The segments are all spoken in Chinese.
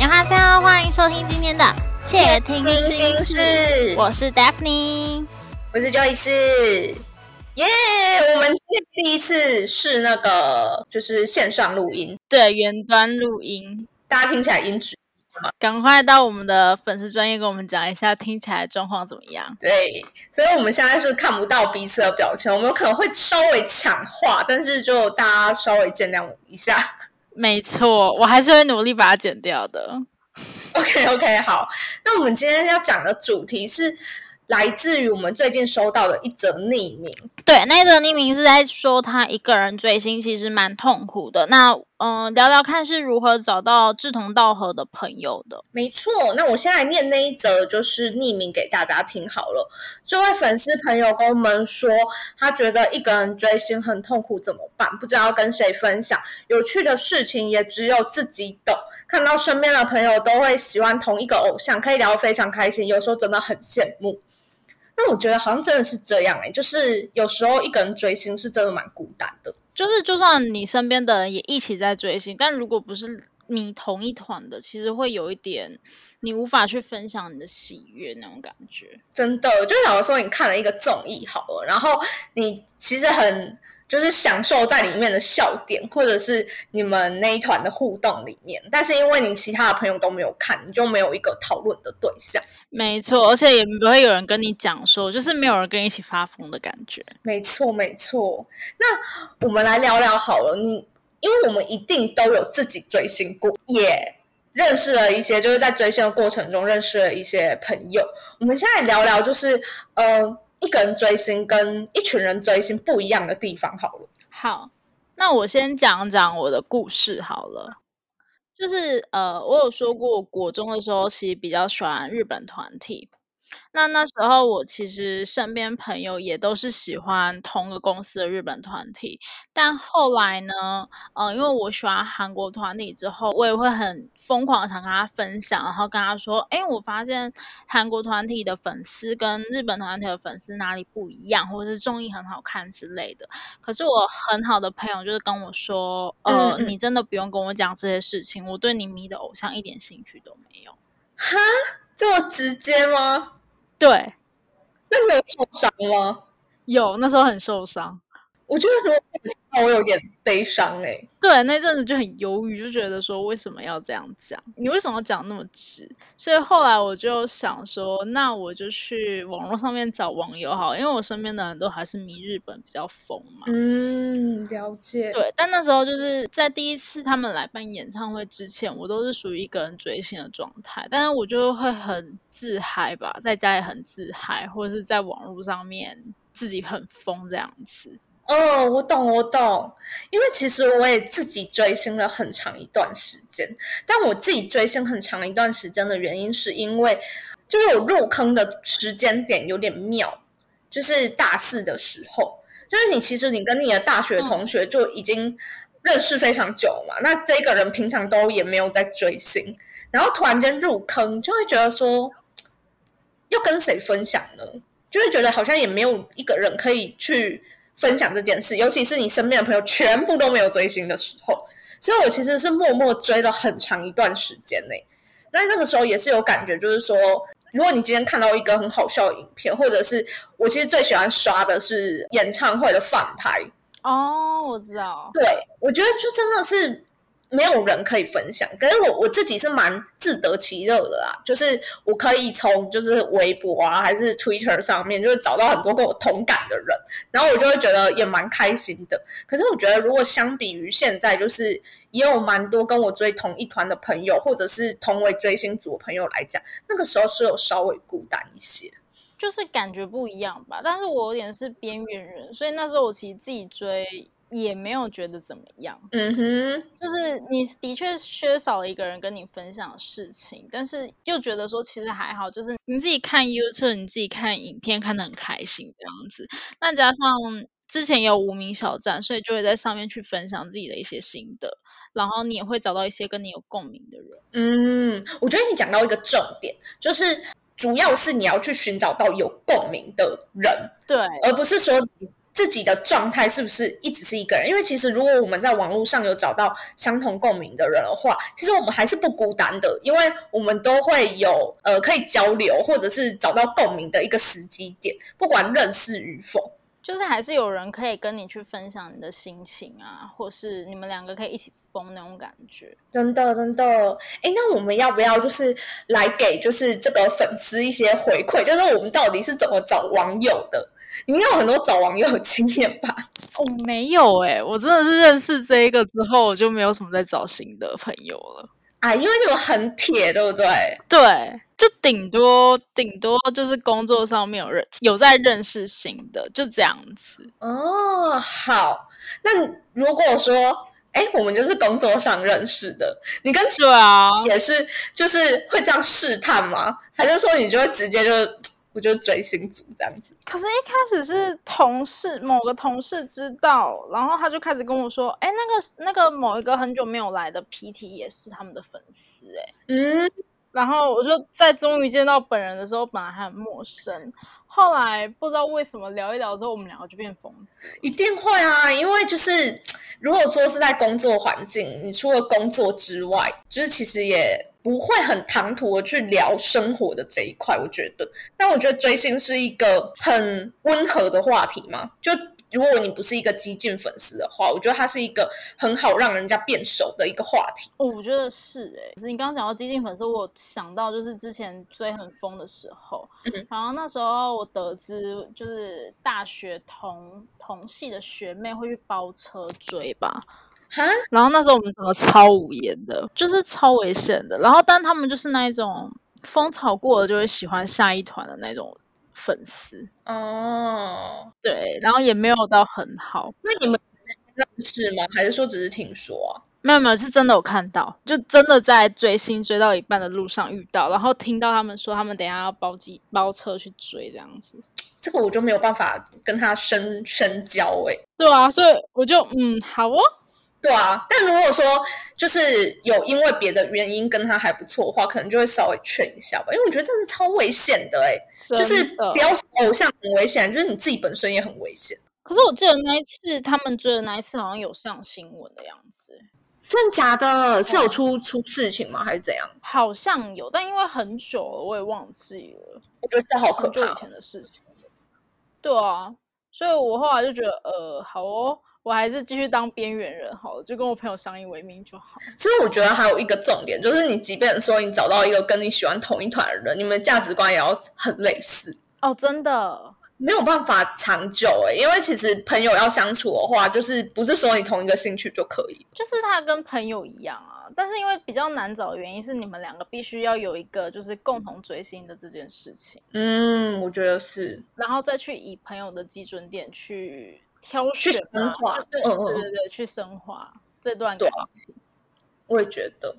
你好，大家欢迎收听今天的《窃听心事》，我是 Daphne，我是 Joyce，耶！我们今天第一次是那个就是线上录音，对，远端录音，大家听起来音质赶快到我们的粉丝专业跟我们讲一下，听起来状况怎么样？对，所以我们现在是看不到彼此的表情，我们可能会稍微抢话，但是就大家稍微见谅一下。没错，我还是会努力把它剪掉的。OK OK，好，那我们今天要讲的主题是来自于我们最近收到的一则匿名。对，那则匿名是在说他一个人追星其实蛮痛苦的。那嗯，聊聊看是如何找到志同道合的朋友的。没错，那我先来念那一则，就是匿名给大家听好了。这位粉丝朋友跟我们说，他觉得一个人追星很痛苦，怎么办？不知道跟谁分享，有趣的事情也只有自己懂。看到身边的朋友都会喜欢同一个偶像，可以聊得非常开心，有时候真的很羡慕。那我觉得好像真的是这样哎，就是有时候一个人追星是真的蛮孤单的。就是，就算你身边的人也一起在追星，但如果不是你同一团的，其实会有一点你无法去分享你的喜悦那种感觉。真的，就假如说你看了一个综艺好了，然后你其实很就是享受在里面的笑点，或者是你们那一团的互动里面，但是因为你其他的朋友都没有看，你就没有一个讨论的对象。没错，而且也不会有人跟你讲说，就是没有人跟你一起发疯的感觉。没错，没错。那我们来聊聊好了，你因为我们一定都有自己追星过，也认识了一些，就是在追星的过程中认识了一些朋友。我们现在聊聊，就是呃，一个人追星跟一群人追星不一样的地方好了。好，那我先讲讲我的故事好了。就是呃，我有说过，国中的时候其实比较喜欢日本团体。那那时候我其实身边朋友也都是喜欢同个公司的日本团体，但后来呢，呃，因为我喜欢韩国团体之后，我也会很疯狂的想跟他分享，然后跟他说，哎，我发现韩国团体的粉丝跟日本团体的粉丝哪里不一样，或者是综艺很好看之类的。可是我很好的朋友就是跟我说，呃，你真的不用跟我讲这些事情，我对你迷的偶像一点兴趣都没有。哈，这么直接吗？对，那你有受伤吗？有，那时候很受伤。我觉得说，我有点悲伤哎。对，那阵子就很犹豫，就觉得说为什么要这样讲？你为什么要讲那么直？所以后来我就想说，那我就去网络上面找网友好，因为我身边的人都还是迷日本比较疯嘛。嗯，了解。对，但那时候就是在第一次他们来办演唱会之前，我都是属于一个人追星的状态，但是我就会很自嗨吧，在家也很自嗨，或者是在网络上面自己很疯这样子。哦，我懂，我懂，因为其实我也自己追星了很长一段时间，但我自己追星很长一段时间的原因，是因为就是我入坑的时间点有点妙，就是大四的时候，就是你其实你跟你的大学同学就已经认识非常久嘛，那这个人平常都也没有在追星，然后突然间入坑，就会觉得说要跟谁分享呢？就会觉得好像也没有一个人可以去。分享这件事，尤其是你身边的朋友全部都没有追星的时候，所以我其实是默默追了很长一段时间内。那那个时候也是有感觉，就是说，如果你今天看到一个很好笑的影片，或者是我其实最喜欢刷的是演唱会的反拍。哦，我知道。对，我觉得就真的是。没有人可以分享，可是我我自己是蛮自得其乐的啦，就是我可以从就是微博啊，还是 Twitter 上面，就是找到很多跟我同感的人，然后我就会觉得也蛮开心的。可是我觉得，如果相比于现在，就是也有蛮多跟我追同一团的朋友，或者是同为追星族的朋友来讲，那个时候是有稍微孤单一些，就是感觉不一样吧。但是我有点是边缘人，所以那时候我其实自己追。也没有觉得怎么样，嗯哼，就是你的确缺少了一个人跟你分享事情，但是又觉得说其实还好，就是你自己看 YouTube，你自己看影片看得很开心这样子。那加上之前有无名小站，所以就会在上面去分享自己的一些心得，然后你也会找到一些跟你有共鸣的人。嗯，我觉得你讲到一个重点，就是主要是你要去寻找到有共鸣的人，对，而不是说。自己的状态是不是一直是一个人？因为其实如果我们在网络上有找到相同共鸣的人的话，其实我们还是不孤单的，因为我们都会有呃可以交流或者是找到共鸣的一个时机点，不管认识与否。就是还是有人可以跟你去分享你的心情啊，或是你们两个可以一起疯那种感觉。真的，真的。哎，那我们要不要就是来给就是这个粉丝一些回馈？就是我们到底是怎么找网友的？你应该有很多找网友的经验吧？哦，没有哎，我真的是认识这一个之后，我就没有什么在找新的朋友了。啊，因为你们很铁，对不对？对。就顶多顶多就是工作上面有认有在认识新的，就这样子哦。好，那如果说，哎，我们就是工作上认识的，你跟对啊也是就是会这样试探吗？还是说你就会直接就？我就追星族这样子，可是，一开始是同事，某个同事知道，然后他就开始跟我说：“哎，那个那个某一个很久没有来的 PT 也是他们的粉丝。”哎，嗯。然后我就在终于见到本人的时候，本来还很陌生，后来不知道为什么聊一聊之后，我们两个就变疯子。一定会啊，因为就是如果说是在工作环境，你除了工作之外，就是其实也不会很唐突的去聊生活的这一块。我觉得，但我觉得追星是一个很温和的话题嘛，就。如果你不是一个激进粉丝的话，我觉得它是一个很好让人家变熟的一个话题。哦，我觉得是哎。可是你刚刚讲到激进粉丝，我想到就是之前追很疯的时候，嗯，然后那时候我得知就是大学同同系的学妹会去包车追吧，哈，然后那时候我们整个超无言的，就是超危险的。然后但他们就是那一种风潮过了就会喜欢下一团的那种。粉丝哦，对，然后也没有到很好。那你们认识吗？还是说只是听说啊？没有没有，是真的有看到，就真的在追星追到一半的路上遇到，然后听到他们说他们等下要包机包车去追这样子。这个我就没有办法跟他深深交哎。对啊，所以我就嗯好哦。对啊，但如果说就是有因为别的原因跟他还不错的话，可能就会稍微劝一下吧，因为我觉得真的超危险的哎，就是不要偶像很危险，就是你自己本身也很危险。可是我记得那一次他们追的那一次好像有上新闻的样子，真的假的？是有出出事情吗？还是怎样？好像有，但因为很久了，我也忘记了。我觉得这好可怕，以前的事情。对啊，所以我后来就觉得，呃，好哦。我还是继续当边缘人好了，就跟我朋友相依为命就好。所以我觉得还有一个重点，就是你即便说你找到一个跟你喜欢同一团的人，你们价值观也要很类似哦。真的没有办法长久哎，因为其实朋友要相处的话，就是不是说你同一个兴趣就可以，就是他跟朋友一样啊。但是因为比较难找的原因是，你们两个必须要有一个就是共同追星的这件事情。嗯，我觉得是，然后再去以朋友的基准点去。挑选深化，对对对对，去深化这段感情。我也觉得，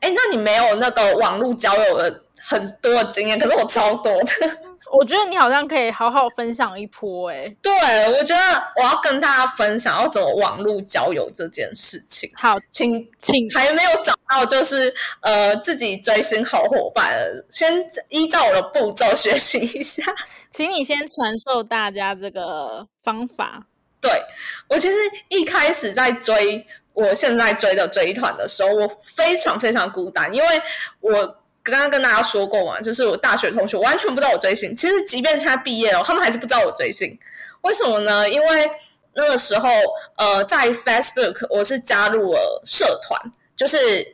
哎，那你没有那个网络交友的很多的经验，可是我超多的。我觉得你好像可以好好分享一波，哎，对，我觉得我要跟大家分享要怎么网络交友这件事情。好，请请还没有找到就是呃自己追星好伙伴，先依照我的步骤学习一下。请你先传授大家这个方法。对我其实一开始在追我现在追的追团的时候，我非常非常孤单，因为我刚刚跟大家说过嘛，就是我大学同学完全不知道我追星。其实即便现在毕业了，他们还是不知道我追星。为什么呢？因为那个时候呃，在 Facebook 我是加入了社团，就是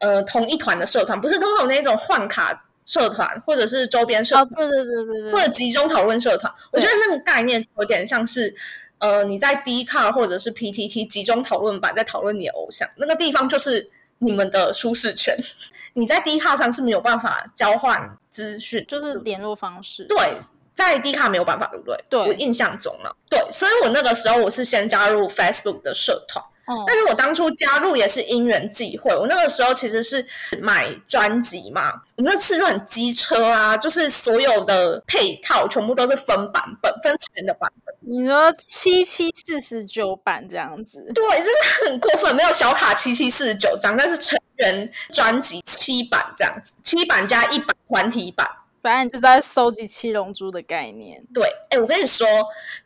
呃同一团的社团，不是通常那种换卡社团，或者是周边社团，对对对对对，或者集中讨论社团。我觉得那个概念有点像是。呃，你在 D 卡或者是 PTT 集中讨论版在讨论你的偶像，那个地方就是你们的舒适圈。你在 D 卡上是没有办法交换资讯，就是联络方式。对，在 D 卡没有办法，对不对？对，我印象中了。对，所以我那个时候我是先加入 Facebook 的社团。但是我当初加入也是因缘际会，我那个时候其实是买专辑嘛，我们那次就很机车啊，就是所有的配套全部都是分版本、分钱的版本。你说七七四十九版这样子？对，真的很过分，没有小卡七七四十九张，但是成人专辑七版这样子，七版加一版团体版。反正你就在收集七龙珠的概念。对，哎，我跟你说，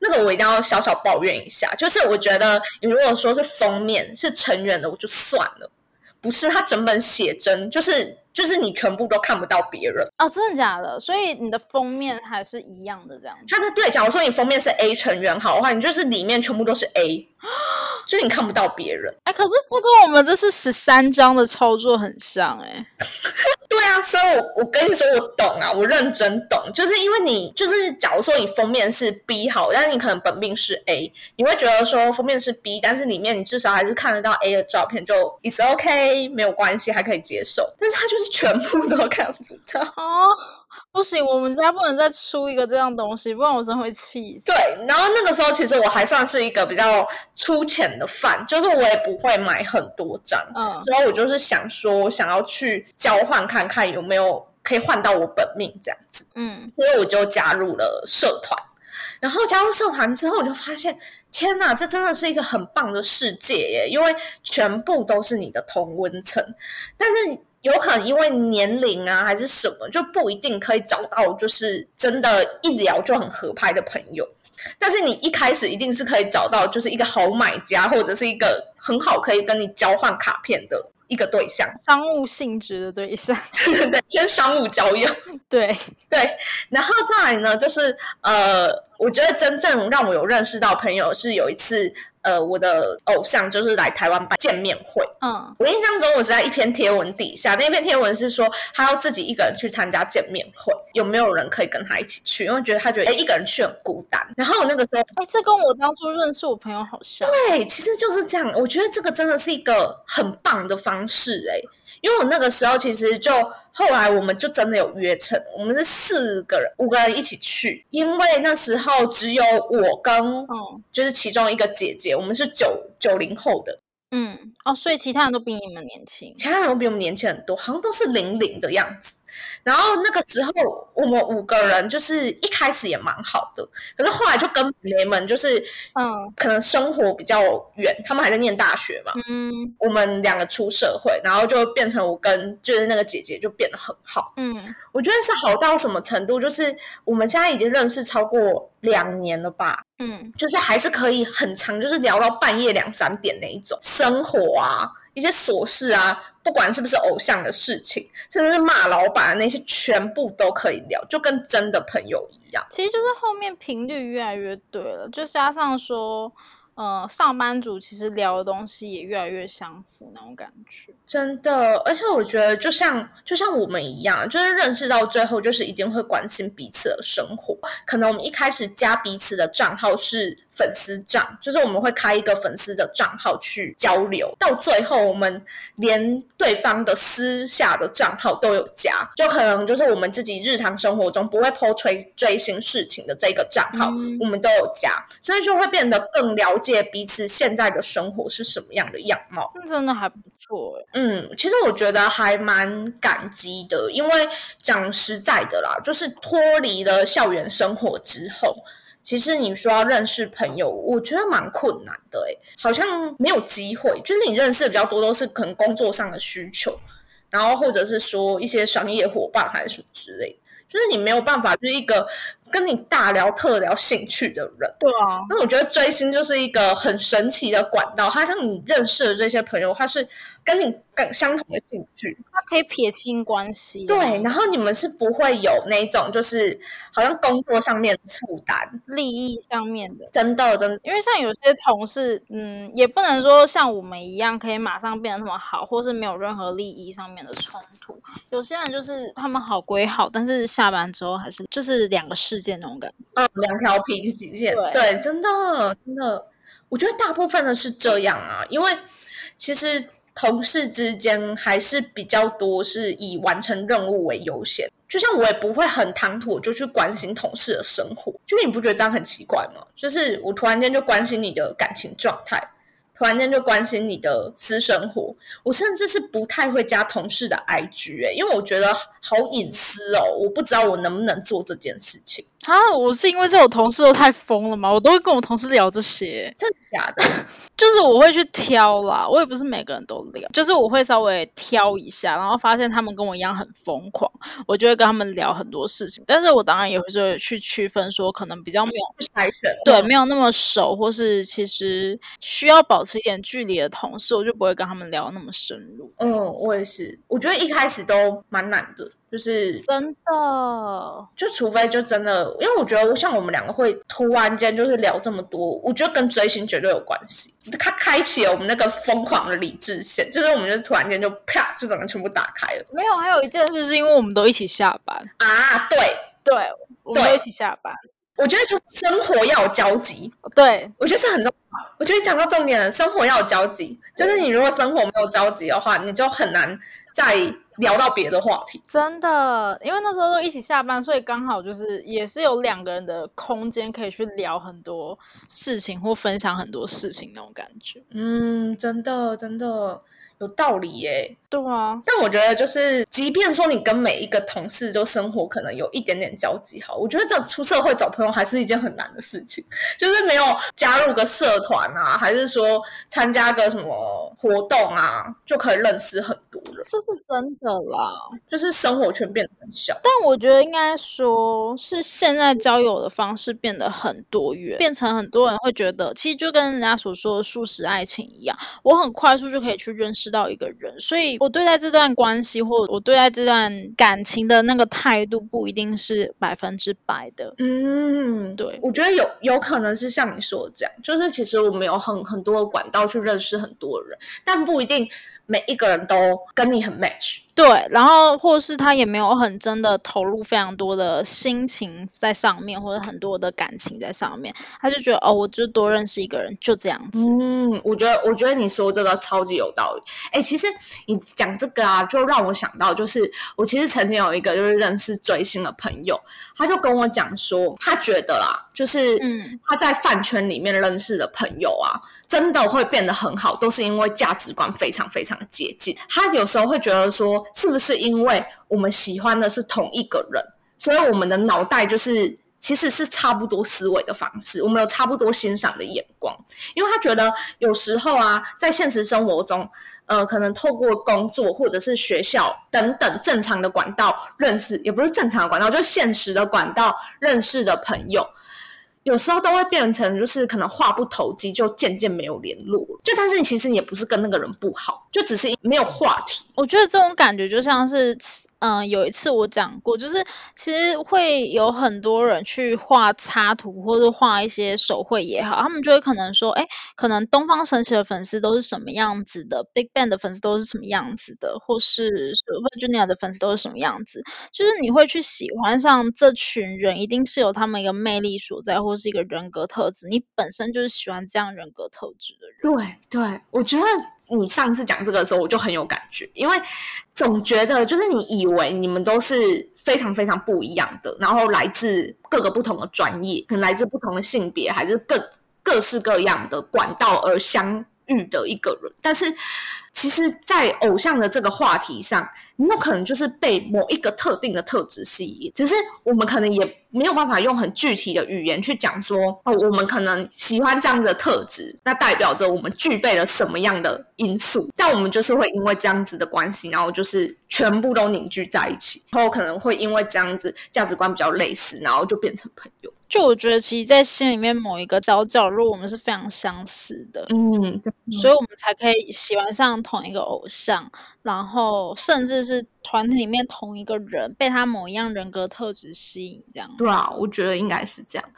那个我一定要小小抱怨一下，就是我觉得你如果说是封面是成员的，我就算了，不是他整本写真，就是就是你全部都看不到别人哦，真的假的？所以你的封面还是一样的这样子。他的对，假如说你封面是 A 成员好的话，你就是里面全部都是 A。就你看不到别人，哎，可是这跟我们这是十三张的操作很像，哎，对啊，所以我我跟你说我懂啊，我认真懂，就是因为你就是假如说你封面是 B 好，但是你可能本命是 A，你会觉得说封面是 B，但是里面你至少还是看得到 A 的照片，就 It's OK，没有关系，还可以接受，但是他就是全部都看不到。哦。不行，我们家不能再出一个这样东西，不然我真会气死。对，然后那个时候其实我还算是一个比较粗浅的饭，就是我也不会买很多张，嗯，所以我就是想说，想要去交换看看有没有可以换到我本命这样子，嗯，所以我就加入了社团。然后加入社团之后，我就发现，天哪，这真的是一个很棒的世界耶！因为全部都是你的同温层，但是。有可能因为年龄啊，还是什么，就不一定可以找到，就是真的，一聊就很合拍的朋友。但是你一开始一定是可以找到，就是一个好买家，或者是一个很好可以跟你交换卡片的一个对象，商务性质的对象。对对，先商务交友。对 对，然后再来呢，就是呃，我觉得真正让我有认识到朋友是有一次。呃，我的偶像就是来台湾办见面会。嗯，我印象中我是在一篇贴文底下，那篇贴文是说他要自己一个人去参加见面会，有没有人可以跟他一起去？因为觉得他觉得哎，一个人去很孤单。然后我那个时候，哎，这跟我当初认识我朋友好像。对，其实就是这样。我觉得这个真的是一个很棒的方式，哎。因为我那个时候其实就后来我们就真的有约成，我们是四个人五个人一起去，因为那时候只有我跟嗯，就是其中一个姐姐，我们是九九零后的，嗯哦，所以其他人都比你们年轻，其他人都比我们年轻很多，好像都是零零的样子。然后那个时候，我们五个人就是一开始也蛮好的，可是后来就跟妹们就是，嗯，可能生活比较远，他们还在念大学嘛，嗯，我们两个出社会，然后就变成我跟就是那个姐姐就变得很好，嗯，我觉得是好到什么程度，就是我们现在已经认识超过两年了吧，嗯，就是还是可以很长，就是聊到半夜两三点那一种生活啊。一些琐事啊，不管是不是偶像的事情，甚至是骂老板那些，全部都可以聊，就跟真的朋友一样。其实就是后面频率越来越对了，就加上说。呃，上班族其实聊的东西也越来越相符那种感觉，真的。而且我觉得，就像就像我们一样，就是认识到最后，就是一定会关心彼此的生活。可能我们一开始加彼此的账号是粉丝账，就是我们会开一个粉丝的账号去交流。到最后，我们连对方的私下的账号都有加，就可能就是我们自己日常生活中不会抛追追星事情的这个账号，我们都有加，所以就会变得更了。解彼此现在的生活是什么样的样貌，真的还不错嗯，其实我觉得还蛮感激的，因为讲实在的啦，就是脱离了校园生活之后，其实你说要认识朋友，我觉得蛮困难的。哎，好像没有机会。就是你认识的比较多都是可能工作上的需求，然后或者是说一些商业伙伴还是什么之类，就是你没有办法，就是一个。跟你大聊特聊兴趣的人，对啊，那我觉得追星就是一个很神奇的管道，它让你认识的这些朋友，他是跟你更相同的兴趣，他可以撇清关系，对，然后你们是不会有那种就是好像工作上面的负担、利益上面的，真的真，因为像有些同事，嗯，也不能说像我们一样可以马上变得那么好，或是没有任何利益上面的冲突，有些人就是他们好归好，但是下班之后还是就是两个世界。那种感觉，嗯，两条平行线，对，真的，真的，我觉得大部分的是这样啊，因为其实同事之间还是比较多是以完成任务为优先，就像我也不会很唐突就去关心同事的生活，就你不觉得这样很奇怪吗？就是我突然间就关心你的感情状态。突然间就关心你的私生活，我甚至是不太会加同事的 IG 哎，因为我觉得好隐私哦，我不知道我能不能做这件事情。啊，我是因为这种同事都太疯了嘛，我都会跟我同事聊这些，真的假的？就是我会去挑啦，我也不是每个人都聊，就是我会稍微挑一下，然后发现他们跟我一样很疯狂，我就会跟他们聊很多事情，但是我当然也会说去区分说，可能比较没有筛选，对，没有那么熟，或是其实需要保持一点距离的同事，我就不会跟他们聊那么深入。嗯，我也是，我觉得一开始都蛮难的。就是真的，就除非就真的，因为我觉得像我们两个会突然间就是聊这么多，我觉得跟追星绝对有关系。它开启了我们那个疯狂的理智线，就是我们就突然间就啪，就整个全部打开了。没有，还有一件事是因为我们都一起下班啊，对对，我们都一起下班。我觉得就生活要有交集，对我觉得这很重要。我觉得讲到重点了，生活要有交集，就是你如果生活没有交集的话，你就很难再聊到别的话题。真的，因为那时候都一起下班，所以刚好就是也是有两个人的空间可以去聊很多事情或分享很多事情那种感觉。嗯，真的，真的。有道理耶，对啊。但我觉得，就是即便说你跟每一个同事就生活可能有一点点交集，好，我觉得这出社会找朋友还是一件很难的事情。就是没有加入个社团啊，还是说参加个什么活动啊，就可以认识很多人。这是真的啦，就是生活圈变得很小。但我觉得应该说是现在交友的方式变得很多元，变成很多人会觉得，其实就跟人家所说的素食爱情一样，我很快速就可以去认识。到一个人，所以我对待这段关系或我对待这段感情的那个态度，不一定是百分之百的。嗯，对，我觉得有有可能是像你说的这样，就是其实我们有很很多的管道去认识很多人，但不一定。每一个人都跟你很 match，对，然后或是他也没有很真的投入非常多的心情在上面，或者很多的感情在上面，他就觉得哦，我就多认识一个人就这样子。嗯，我觉得我觉得你说这个超级有道理。哎，其实你讲这个啊，就让我想到，就是我其实曾经有一个就是认识追星的朋友，他就跟我讲说，他觉得啦，就是嗯，他在饭圈里面认识的朋友啊。真的会变得很好，都是因为价值观非常非常的接近。他有时候会觉得说，是不是因为我们喜欢的是同一个人，所以我们的脑袋就是其实是差不多思维的方式，我们有差不多欣赏的眼光。因为他觉得有时候啊，在现实生活中，呃，可能透过工作或者是学校等等正常的管道认识，也不是正常的管道，就是现实的管道认识的朋友。有时候都会变成，就是可能话不投机，就渐渐没有联络。就但是你其实你也不是跟那个人不好，就只是没有话题。我觉得这种感觉就像是。嗯，有一次我讲过，就是其实会有很多人去画插图或者画一些手绘也好，他们就会可能说，哎，可能东方神起的粉丝都是什么样子的，Big Bang 的粉丝都是什么样子的，或是 Super Junior 的粉丝都是什么样子，就是你会去喜欢上这群人，一定是有他们一个魅力所在，或是一个人格特质，你本身就是喜欢这样人格特质的人。对对，我觉得。你上次讲这个的时候，我就很有感觉，因为总觉得就是你以为你们都是非常非常不一样的，然后来自各个不同的专业，可能来自不同的性别，还是各各式各样的管道而相遇的一个人，但是。其实，在偶像的这个话题上，你有可能就是被某一个特定的特质吸引，只是我们可能也没有办法用很具体的语言去讲说，哦，我们可能喜欢这样的特质，那代表着我们具备了什么样的因素？但我们就是会因为这样子的关系，然后就是全部都凝聚在一起，然后可能会因为这样子价值观比较类似，然后就变成朋友。就我觉得，其实，在心里面某一个角角落，我们是非常相似的，嗯，所以我们才可以喜欢上同一个偶像，然后甚至是团体里面同一个人被他某一样人格特质吸引，这样。对啊，我觉得应该是这样。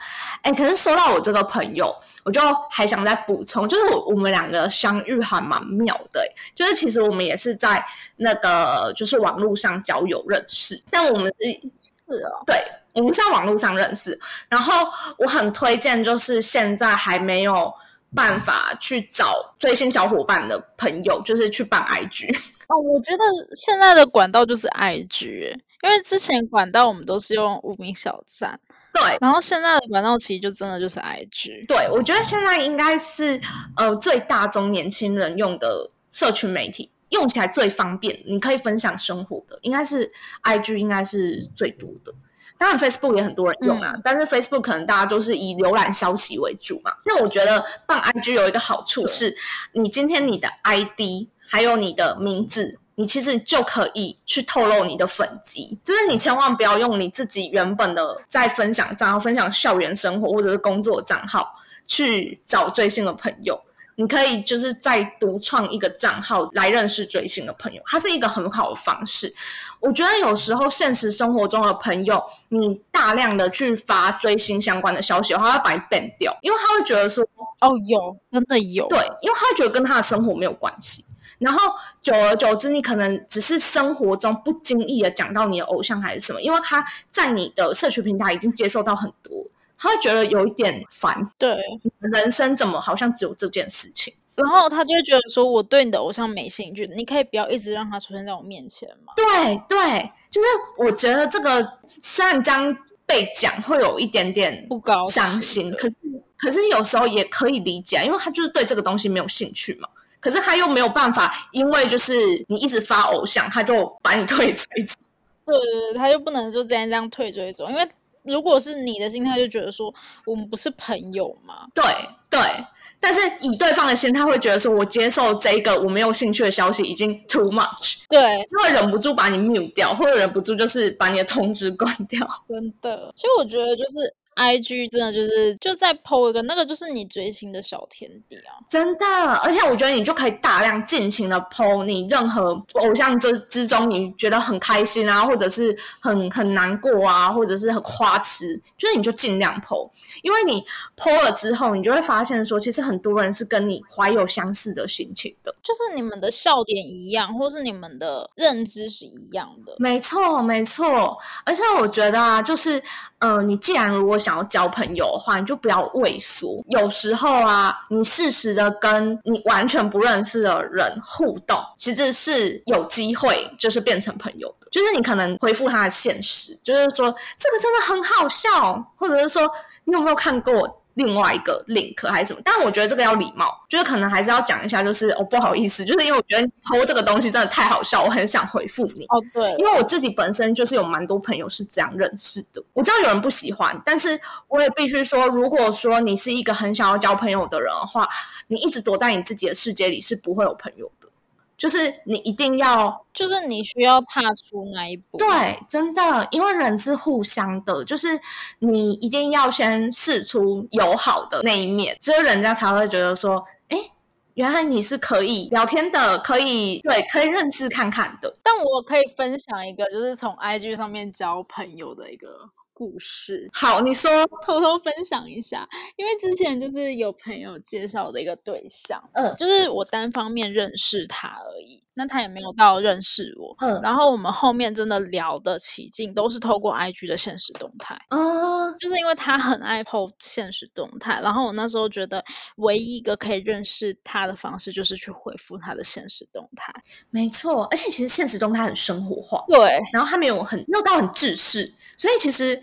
哎，可是说到我这个朋友，我就还想再补充，就是我我们两个相遇还蛮妙的，就是其实我们也是在那个就是网络上交友认识，但我们是是哦，对。我们在网络上认识，然后我很推荐，就是现在还没有办法去找追星小伙伴的朋友，就是去办 IG 哦。我觉得现在的管道就是 IG，因为之前管道我们都是用无名小站，对，然后现在的管道其实就真的就是 IG。对，我觉得现在应该是呃最大中年轻人用的社群媒体，用起来最方便，你可以分享生活的，应该是 IG 应该是最多的。当然 Facebook 也很多人用啊，但是 Facebook 可能大家都是以浏览消息为主嘛。那我觉得办 IG 有一个好处是，你今天你的 ID 还有你的名字。你其实就可以去透露你的粉籍，就是你千万不要用你自己原本的在分享账号、分享校园生活或者是工作账号去找最新的朋友。你可以就是再独创一个账号来认识追星的朋友，它是一个很好的方式。我觉得有时候现实生活中的朋友，你大量的去发追星相关的消息的话，他会把你 ban 掉，因为他会觉得说，哦，有真的有，对，因为他会觉得跟他的生活没有关系。然后久而久之，你可能只是生活中不经意的讲到你的偶像还是什么，因为他在你的社群平台已经接受到很多，他会觉得有一点烦。对，人生怎么好像只有这件事情？然后他就会觉得说，我对你的偶像没兴趣，你可以不要一直让他出现在我面前嘛？对对，就是我觉得这个虽然这样被讲会有一点点不高伤心，可是可是有时候也可以理解，因为他就是对这个东西没有兴趣嘛。可是他又没有办法，因为就是你一直发偶像，他就把你 退追走。对对对，他就不能就这样这样退追走，因为如果是你的心态，就觉得说我们不是朋友嘛。对对，但是以对方的心态会觉得说，我接受这个我没有兴趣的消息已经 too much，对，就会忍不住把你 mute 掉，或者忍不住就是把你的通知关掉。真的，所以我觉得就是。I G 真的就是就在 PO 一个那个就是你追星的小天地啊，真的，而且我觉得你就可以大量尽情的 PO 你任何偶像之之中你觉得很开心啊，或者是很很难过啊，或者是很花痴，就是你就尽量 PO，因为你 PO 了之后，你就会发现说，其实很多人是跟你怀有相似的心情的，就是你们的笑点一样，或是你们的认知是一样的。没错，没错，而且我觉得啊，就是。嗯，你既然如果想要交朋友的话，你就不要畏缩。有时候啊，你适时的跟你完全不认识的人互动，其实是有机会就是变成朋友的。就是你可能回复他的现实，就是说这个真的很好笑，或者是说你有没有看过？另外一个 link 还是什么？但我觉得这个要礼貌，就是可能还是要讲一下，就是哦不好意思，就是因为我觉得偷这个东西真的太好笑，我很想回复你。哦，对，因为我自己本身就是有蛮多朋友是这样认识的。我知道有人不喜欢，但是我也必须说，如果说你是一个很想要交朋友的人的话，你一直躲在你自己的世界里是不会有朋友的。就是你一定要，就是你需要踏出那一步。对，真的，因为人是互相的，就是你一定要先试出友好的那一面，只有人家才会觉得说，哎，原来你是可以聊天的，可以对，可以认识看看的。但我可以分享一个，就是从 IG 上面交朋友的一个。故事。好，你说。偷偷分享一下，因为之前就是有朋友介绍的一个对象，嗯，就是我单方面认识他而已，那他也没有到认识我，嗯，然后我们后面真的聊得起劲，都是透过 IG 的现实动态，嗯，就是因为他很爱 PO 现实动态，然后我那时候觉得唯一一个可以认识他的方式就是去回复他的现实动态，没错，而且其实现实动态很生活化，对，然后他没有很没有到很制式，所以其实。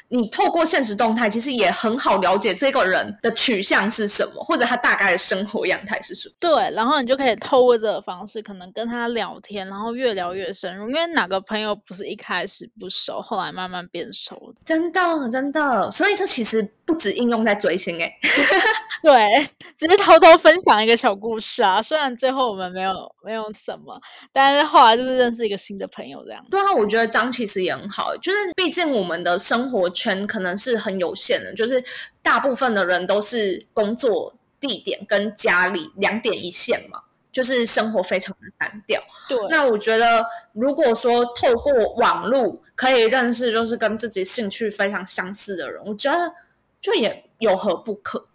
你透过现实动态，其实也很好了解这个人的取向是什么，或者他大概的生活样态是什么。对，然后你就可以透过这个方式，可能跟他聊天，然后越聊越深入。因为哪个朋友不是一开始不熟，后来慢慢变熟的？真的，真的。所以这其实不止应用在追星哎。对，只是偷偷分享一个小故事啊。虽然最后我们没有没有什么，但是后来就是认识一个新的朋友这样。对啊，我觉得张其实也很好，就是毕竟我们的生活。圈可能是很有限的，就是大部分的人都是工作地点跟家里两点一线嘛，就是生活非常的单调。对，那我觉得如果说透过网络可以认识，就是跟自己兴趣非常相似的人，我觉得就也有何不可？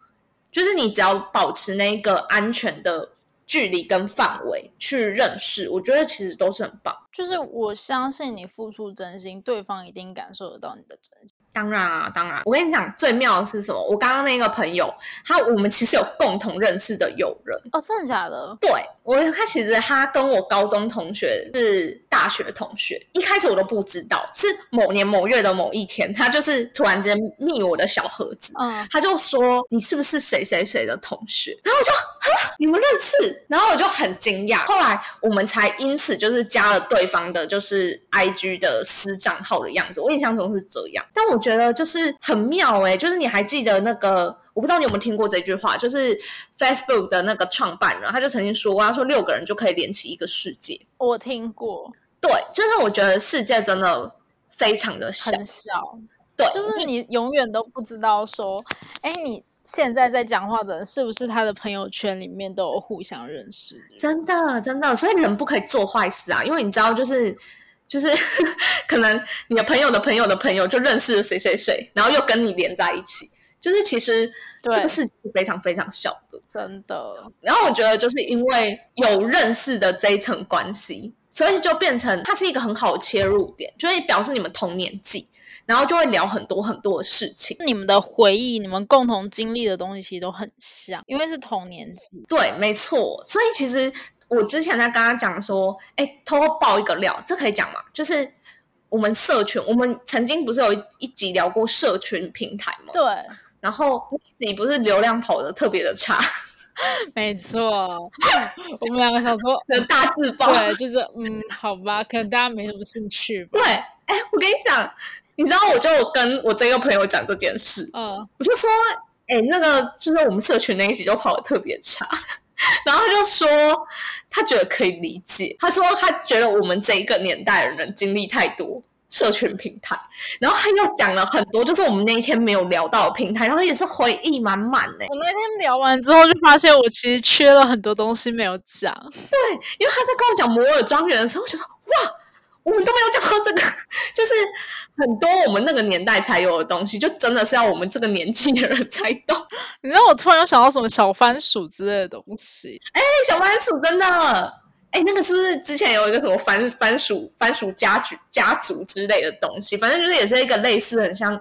就是你只要保持那个安全的。距离跟范围去认识，我觉得其实都是很棒。就是我相信你付出真心，对方一定感受得到你的真心。当然啊，当然，我跟你讲，最妙的是什么？我刚刚那个朋友，他我们其实有共同认识的友人哦，真的假的？对我，他其实他跟我高中同学是大学同学，一开始我都不知道，是某年某月的某一天，他就是突然间密我的小盒子，嗯，他就说你是不是谁谁谁的同学？然后我就啊，你们认识？然后我就很惊讶，后来我们才因此就是加了对方的，就是 I G 的私账号的样子，我印象中是这样，但我。觉得就是很妙哎，就是你还记得那个？我不知道你有没有听过这句话，就是 Facebook 的那个创办人，他就曾经说过，他说六个人就可以连起一个世界。我听过，对，就是我觉得世界真的非常的很小，对，就是你永远都不知道说，哎，你现在在讲话的人是不是他的朋友圈里面都有互相认识？真的，真的，所以人不可以做坏事啊，因为你知道，就是。就是 可能你的朋友的朋友的朋友就认识了谁谁谁，然后又跟你连在一起。就是其实这个世界非常非常小的，真的。然后我觉得就是因为有认识的这一层关系，所以就变成它是一个很好的切入点，就会表示你们同年纪，然后就会聊很多很多的事情。你们的回忆，你们共同经历的东西其实都很像，因为是同年纪。对，没错。所以其实。我之前在跟他讲说，哎，偷偷爆一个料，这可以讲吗？就是我们社群，我们曾经不是有一集聊过社群平台吗？对。然后自己不是流量跑的特别的差，没错。我们两个想说，大自爆，对，就是嗯，好吧，可能大家没什么兴趣。对，哎，我跟你讲，你知道，我就跟我这个朋友讲这件事，嗯，我就说，哎，那个就是我们社群那一集就跑的特别差。然后他就说，他觉得可以理解。他说他觉得我们这一个年代的人经历太多社群平台，然后他又讲了很多，就是我们那一天没有聊到的平台，然后也是回忆满满呢。我那天聊完之后，就发现我其实缺了很多东西没有讲。对，因为他在跟我讲摩尔庄园的时候，我觉得哇，我们都没有讲到这个，就是。很多我们那个年代才有的东西，就真的是要我们这个年纪的人才懂。你知道我突然又想到什么小番薯之类的东西？哎，小番薯真的，哎，那个是不是之前有一个什么番番薯番薯家族家族之类的东西？反正就是也是一个类似很像。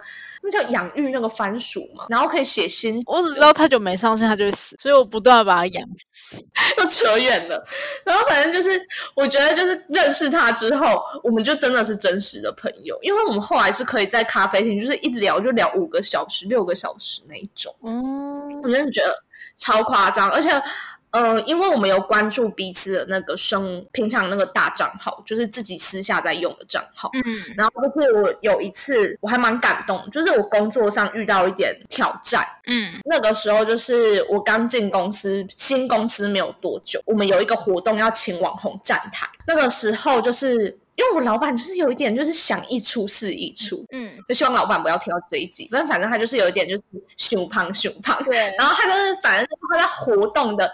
那叫养育那个番薯嘛，然后可以写信。我只知道太久没上线，它就会死，所以我不断把它养死。又扯远了，然后反正就是，我觉得就是认识他之后，我们就真的是真实的朋友，因为我们后来是可以在咖啡厅，就是一聊就聊五个小时、六个小时那一种。嗯，我真的觉得超夸张，而且。呃，因为我们有关注彼此的那个生平常那个大账号，就是自己私下在用的账号。嗯，然后就是我有一次我还蛮感动，就是我工作上遇到一点挑战。嗯，那个时候就是我刚进公司，新公司没有多久，我们有一个活动要请网红站台。那个时候就是因为我老板就是有一点就是想一出是一出，嗯，就希望老板不要听到这一集。反正反正他就是有一点就是熊胖熊胖，对。然后他就是反正他在活动的。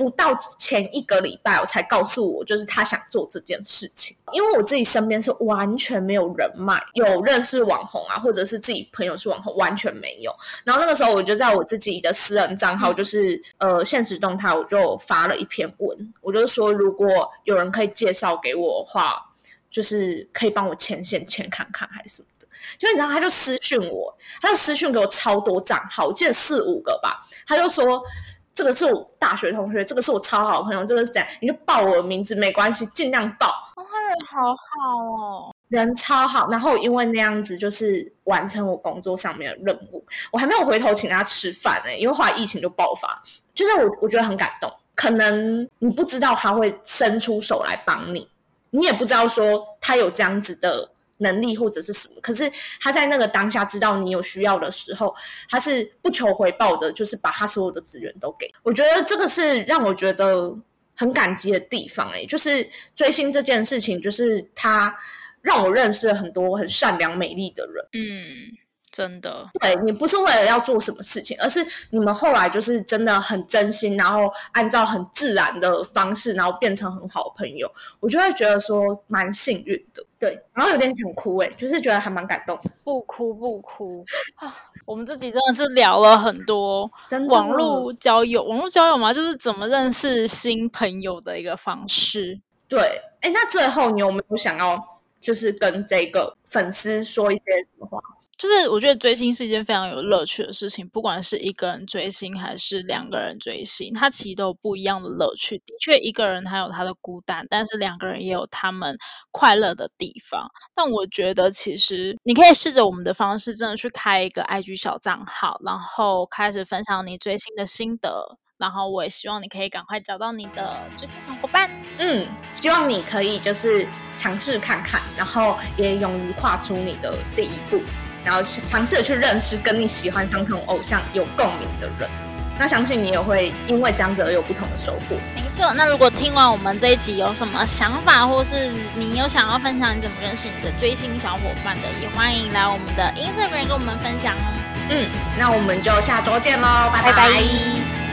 不到前一个礼拜，我才告诉我，就是他想做这件事情。因为我自己身边是完全没有人脉，有认识网红啊，或者是自己朋友是网红，完全没有。然后那个时候，我就在我自己的私人账号，就是呃现实动态，我就发了一篇文，我就说如果有人可以介绍给我的话，就是可以帮我牵线牵看看，还是什么的。就你知道，他就私讯我，他就私讯给我超多账号，我记得四五个吧，他就说。这个是我大学同学，这个是我超好朋友，这个是怎样？你就报我的名字没关系，尽量报。哦，他人好好哦，人超好。然后因为那样子，就是完成我工作上面的任务。我还没有回头请他吃饭呢，因为后来疫情就爆发。就是我，我觉得很感动。可能你不知道他会伸出手来帮你，你也不知道说他有这样子的。能力或者是什么，可是他在那个当下知道你有需要的时候，他是不求回报的，就是把他所有的资源都给。我觉得这个是让我觉得很感激的地方。哎，就是追星这件事情，就是他让我认识了很多很善良美丽的人。嗯。真的，对你不是为了要做什么事情，而是你们后来就是真的很真心，然后按照很自然的方式，然后变成很好的朋友，我就会觉得说蛮幸运的。对，然后有点想哭哎，就是觉得还蛮感动。不哭不哭啊！我们自己真的是聊了很多网络交友，网络交友嘛，就是怎么认识新朋友的一个方式。对，哎，那最后你有没有想要就是跟这个粉丝说一些什么话？就是我觉得追星是一件非常有乐趣的事情，不管是一个人追星还是两个人追星，它其实都有不一样的乐趣。的确，一个人他有他的孤单，但是两个人也有他们快乐的地方。但我觉得，其实你可以试着我们的方式，真的去开一个 IG 小账号，然后开始分享你追星的心得。然后我也希望你可以赶快找到你的追星小伙伴。嗯，希望你可以就是尝试看看，然后也勇于跨出你的第一步。然后尝试的去认识跟你喜欢相同偶像有共鸣的人，那相信你也会因为这样子而有不同的收获。没错，那如果听完我们这一集有什么想法，或是你有想要分享你怎么认识你的追星小伙伴的，也欢迎来我们的 Instagram 跟我们分享哦。嗯，那我们就下周见喽，拜拜。